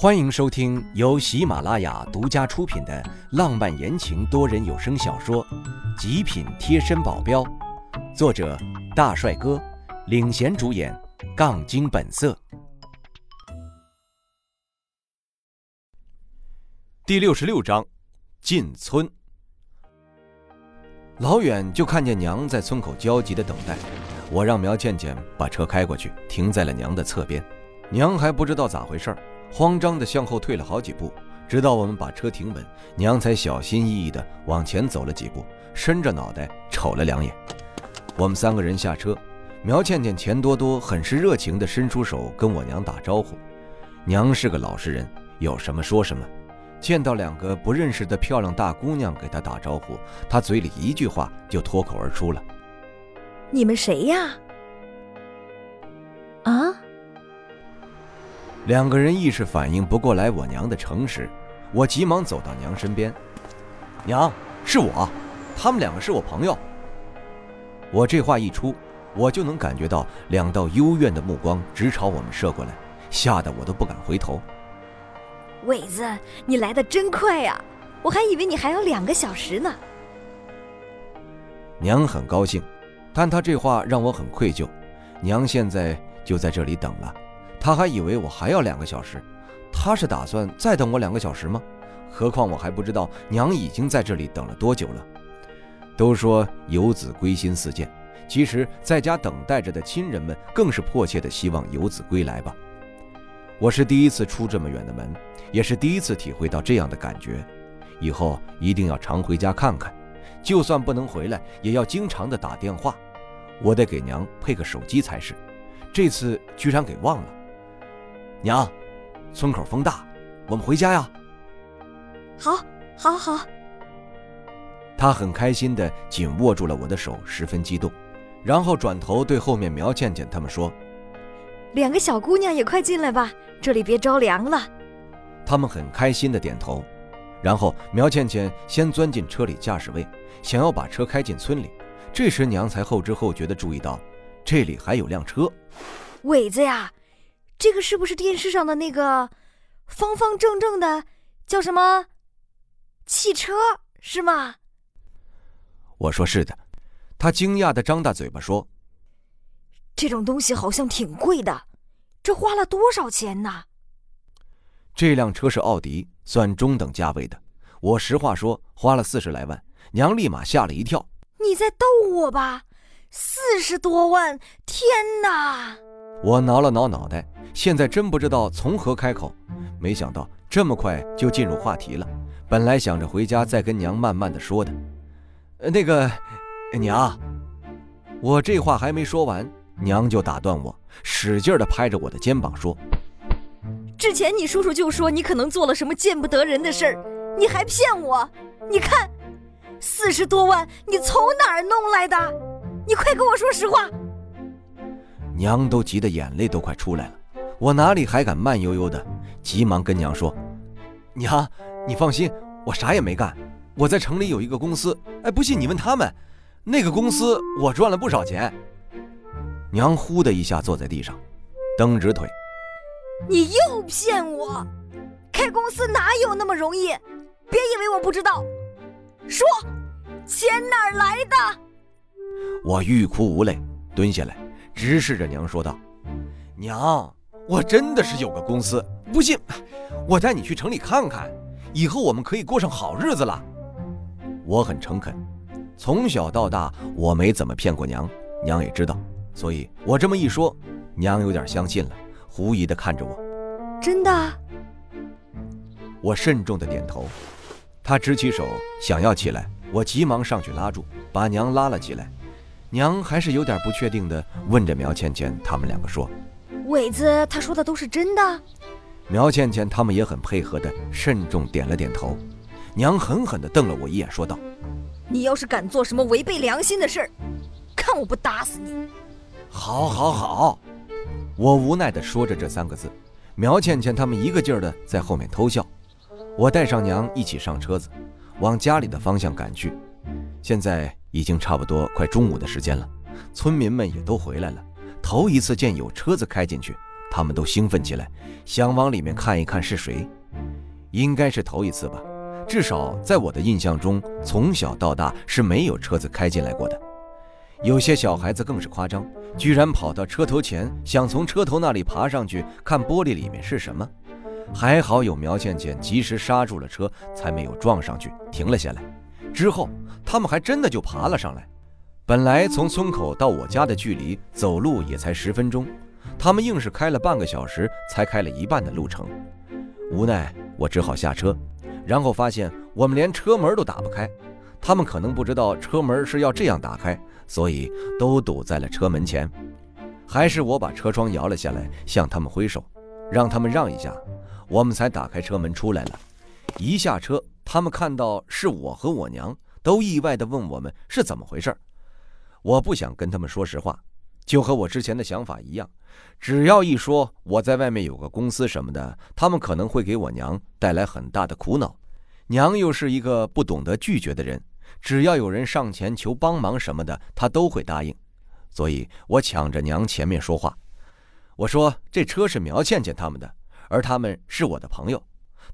欢迎收听由喜马拉雅独家出品的浪漫言情多人有声小说《极品贴身保镖》，作者大帅哥领衔主演，杠精本色。第六十六章，进村。老远就看见娘在村口焦急的等待，我让苗倩倩把车开过去，停在了娘的侧边。娘还不知道咋回事儿。慌张地向后退了好几步，直到我们把车停稳，娘才小心翼翼地往前走了几步，伸着脑袋瞅了两眼。我们三个人下车，苗倩倩、钱多多很是热情地伸出手跟我娘打招呼。娘是个老实人，有什么说什么。见到两个不认识的漂亮大姑娘给她打招呼，她嘴里一句话就脱口而出了：“你们谁呀？”两个人一时反应不过来我娘的诚实，我急忙走到娘身边。娘，是我，他们两个是我朋友。我这话一出，我就能感觉到两道幽怨的目光直朝我们射过来，吓得我都不敢回头。伟子，你来的真快呀，我还以为你还有两个小时呢。娘很高兴，但她这话让我很愧疚。娘现在就在这里等了。他还以为我还要两个小时，他是打算再等我两个小时吗？何况我还不知道娘已经在这里等了多久了。都说游子归心似箭，其实在家等待着的亲人们更是迫切的希望游子归来吧。我是第一次出这么远的门，也是第一次体会到这样的感觉。以后一定要常回家看看，就算不能回来，也要经常的打电话。我得给娘配个手机才是，这次居然给忘了。娘，村口风大，我们回家呀。好，好，好。他很开心的紧握住了我的手，十分激动，然后转头对后面苗倩倩他们说：“两个小姑娘也快进来吧，这里别着凉了。”他们很开心的点头，然后苗倩倩先钻进车里驾驶位，想要把车开进村里。这时娘才后知后觉的注意到，这里还有辆车。伟子呀！这个是不是电视上的那个方方正正的叫什么汽车是吗？我说是的，他惊讶的张大嘴巴说：“这种东西好像挺贵的，这花了多少钱呢？”这辆车是奥迪，算中等价位的。我实话说，花了四十来万。娘立马吓了一跳：“你在逗我吧？四十多万！天哪！”我挠了挠脑袋。现在真不知道从何开口，没想到这么快就进入话题了。本来想着回家再跟娘慢慢的说的，那个娘，我这话还没说完，娘就打断我，使劲的拍着我的肩膀说：“之前你叔叔就说你可能做了什么见不得人的事儿，你还骗我！你看，四十多万你从哪儿弄来的？你快跟我说实话！”娘都急得眼泪都快出来了。我哪里还敢慢悠悠的，急忙跟娘说：“娘，你放心，我啥也没干。我在城里有一个公司，哎，不信你问他们，那个公司我赚了不少钱。”娘呼的一下坐在地上，蹬直腿：“你又骗我！开公司哪有那么容易？别以为我不知道，说，钱哪儿来的？”我欲哭无泪，蹲下来，直视着娘说道：“娘。”我真的是有个公司，不信，我带你去城里看看，以后我们可以过上好日子了。我很诚恳，从小到大我没怎么骗过娘，娘也知道，所以我这么一说，娘有点相信了，狐疑的看着我。真的？我慎重的点头。她直起手想要起来，我急忙上去拉住，把娘拉了起来。娘还是有点不确定的问着苗倩倩他们两个说。伟子，他说的都是真的。苗倩倩他们也很配合的，慎重点了点头。娘狠狠地瞪了我一眼，说道：“你要是敢做什么违背良心的事儿，看我不打死你！”好，好，好！我无奈地说着这三个字。苗倩倩他们一个劲儿的在后面偷笑。我带上娘一起上车子，往家里的方向赶去。现在已经差不多快中午的时间了，村民们也都回来了。头一次见有车子开进去，他们都兴奋起来，想往里面看一看是谁。应该是头一次吧，至少在我的印象中，从小到大是没有车子开进来过的。有些小孩子更是夸张，居然跑到车头前，想从车头那里爬上去看玻璃里面是什么。还好有苗倩倩及时刹住了车，才没有撞上去，停了下来。之后他们还真的就爬了上来。本来从村口到我家的距离，走路也才十分钟，他们硬是开了半个小时，才开了一半的路程。无奈我只好下车，然后发现我们连车门都打不开。他们可能不知道车门是要这样打开，所以都堵在了车门前。还是我把车窗摇了下来，向他们挥手，让他们让一下。我们才打开车门出来了，一下车，他们看到是我和我娘，都意外地问我们是怎么回事。我不想跟他们说实话，就和我之前的想法一样，只要一说我在外面有个公司什么的，他们可能会给我娘带来很大的苦恼。娘又是一个不懂得拒绝的人，只要有人上前求帮忙什么的，她都会答应。所以我抢着娘前面说话，我说这车是苗倩倩他们的。而他们是我的朋友，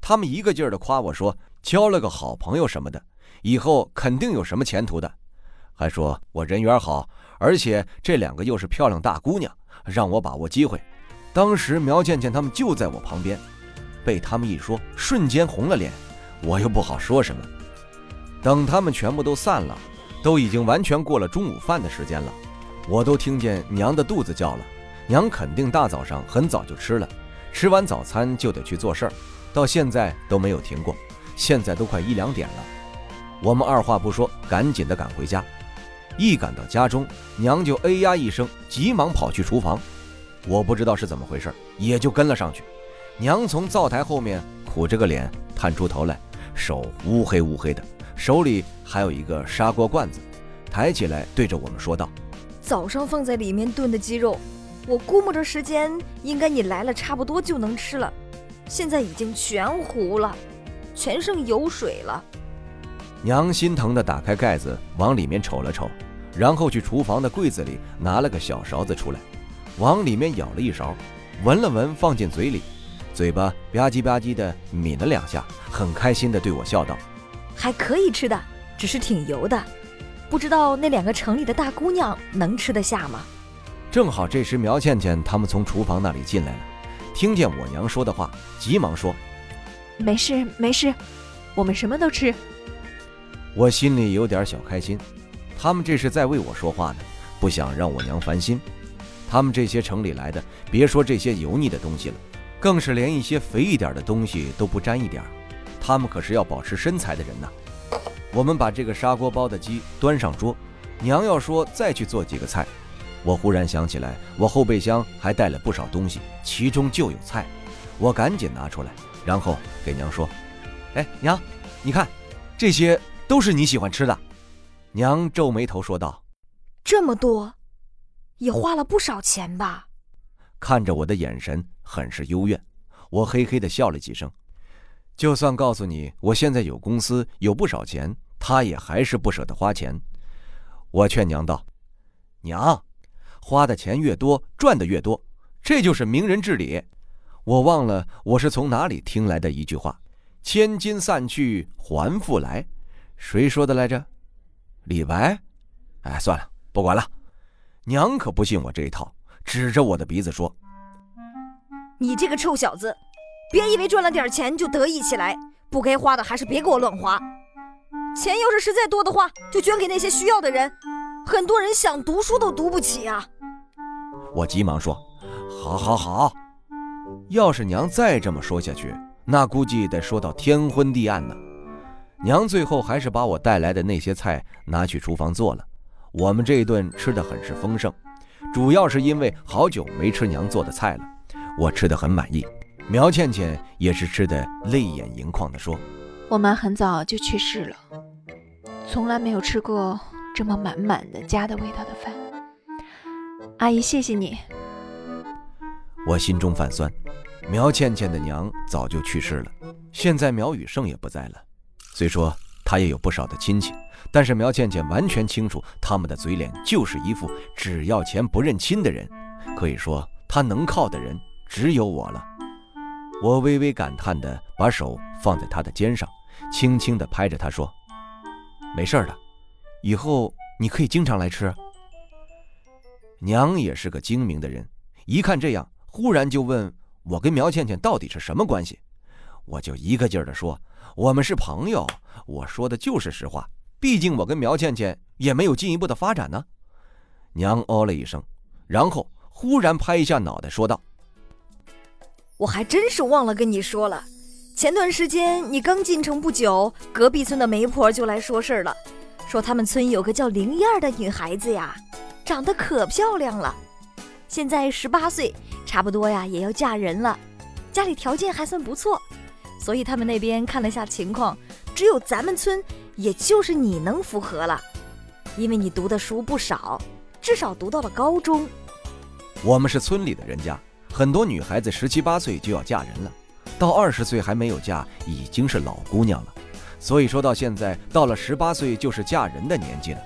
他们一个劲儿的夸我说交了个好朋友什么的，以后肯定有什么前途的，还说我人缘好，而且这两个又是漂亮大姑娘，让我把握机会。当时苗倩倩他们就在我旁边，被他们一说，瞬间红了脸，我又不好说什么。等他们全部都散了，都已经完全过了中午饭的时间了，我都听见娘的肚子叫了，娘肯定大早上很早就吃了。吃完早餐就得去做事儿，到现在都没有停过。现在都快一两点了，我们二话不说，赶紧的赶回家。一赶到家中，娘就哎呀一声，急忙跑去厨房。我不知道是怎么回事，也就跟了上去。娘从灶台后面苦着个脸探出头来，手乌黑乌黑的，手里还有一个砂锅罐子，抬起来对着我们说道：“早上放在里面炖的鸡肉。”我估摸着时间，应该你来了差不多就能吃了。现在已经全糊了，全剩油水了。娘心疼地打开盖子，往里面瞅了瞅，然后去厨房的柜子里拿了个小勺子出来，往里面舀了一勺，闻了闻，放进嘴里，嘴巴吧唧吧唧地抿了两下，很开心地对我笑道：“还可以吃的，只是挺油的，不知道那两个城里的大姑娘能吃得下吗？”正好这时，苗倩倩他们从厨房那里进来了，听见我娘说的话，急忙说：“没事没事，我们什么都吃。”我心里有点小开心，他们这是在为我说话呢，不想让我娘烦心。他们这些城里来的，别说这些油腻的东西了，更是连一些肥一点的东西都不沾一点。他们可是要保持身材的人呐。我们把这个砂锅包的鸡端上桌，娘要说再去做几个菜。我忽然想起来，我后备箱还带了不少东西，其中就有菜。我赶紧拿出来，然后给娘说：“哎，娘，你看，这些都是你喜欢吃的。”娘皱眉头说道：“这么多，也花了不少钱吧？”看着我的眼神很是幽怨，我嘿嘿的笑了几声。就算告诉你我现在有公司，有不少钱，他也还是不舍得花钱。我劝娘道：“娘。”花的钱越多，赚的越多，这就是名人治理。我忘了我是从哪里听来的一句话：“千金散去还复来。”谁说的来着？李白。哎，算了，不管了。娘可不信我这一套，指着我的鼻子说：“你这个臭小子，别以为赚了点钱就得意起来，不该花的还是别给我乱花。钱要是实在多的话，就捐给那些需要的人。很多人想读书都读不起啊。”我急忙说：“好，好，好！要是娘再这么说下去，那估计得说到天昏地暗呢。”娘最后还是把我带来的那些菜拿去厨房做了。我们这一顿吃的很是丰盛，主要是因为好久没吃娘做的菜了，我吃的很满意。苗倩倩也是吃的泪眼盈眶的说：“我妈很早就去世了，从来没有吃过这么满满的家的味道的饭。”阿姨，谢谢你。我心中泛酸，苗倩倩的娘早就去世了，现在苗雨胜也不在了。虽说他也有不少的亲戚，但是苗倩倩完全清楚，他们的嘴脸就是一副只要钱不认亲的人。可以说，他能靠的人只有我了。我微微感叹的把手放在他的肩上，轻轻的拍着他说：“没事的，以后你可以经常来吃。”娘也是个精明的人，一看这样，忽然就问我跟苗倩倩到底是什么关系。我就一个劲儿的说：“我们是朋友。”我说的就是实话，毕竟我跟苗倩倩也没有进一步的发展呢。娘哦了一声，然后忽然拍一下脑袋说道。我还真是忘了跟你说了，前段时间你刚进城不久，隔壁村的媒婆就来说事儿了，说他们村有个叫灵燕的女孩子呀，长得可漂亮了，现在十八岁，差不多呀也要嫁人了，家里条件还算不错，所以他们那边看了下情况，只有咱们村，也就是你能符合了，因为你读的书不少，至少读到了高中。我们是村里的人家。很多女孩子十七八岁就要嫁人了，到二十岁还没有嫁，已经是老姑娘了。所以说到现在，到了十八岁就是嫁人的年纪了。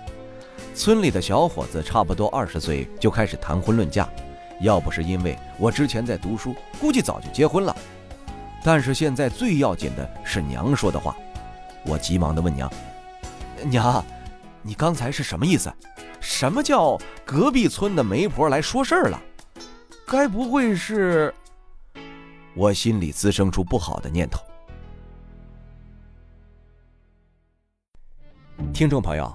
村里的小伙子差不多二十岁就开始谈婚论嫁，要不是因为我之前在读书，估计早就结婚了。但是现在最要紧的是娘说的话，我急忙的问娘：“娘，你刚才是什么意思？什么叫隔壁村的媒婆来说事儿了？”该不会是？我心里滋生出不好的念头。听众朋友，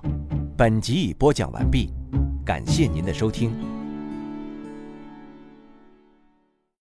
本集已播讲完毕，感谢您的收听。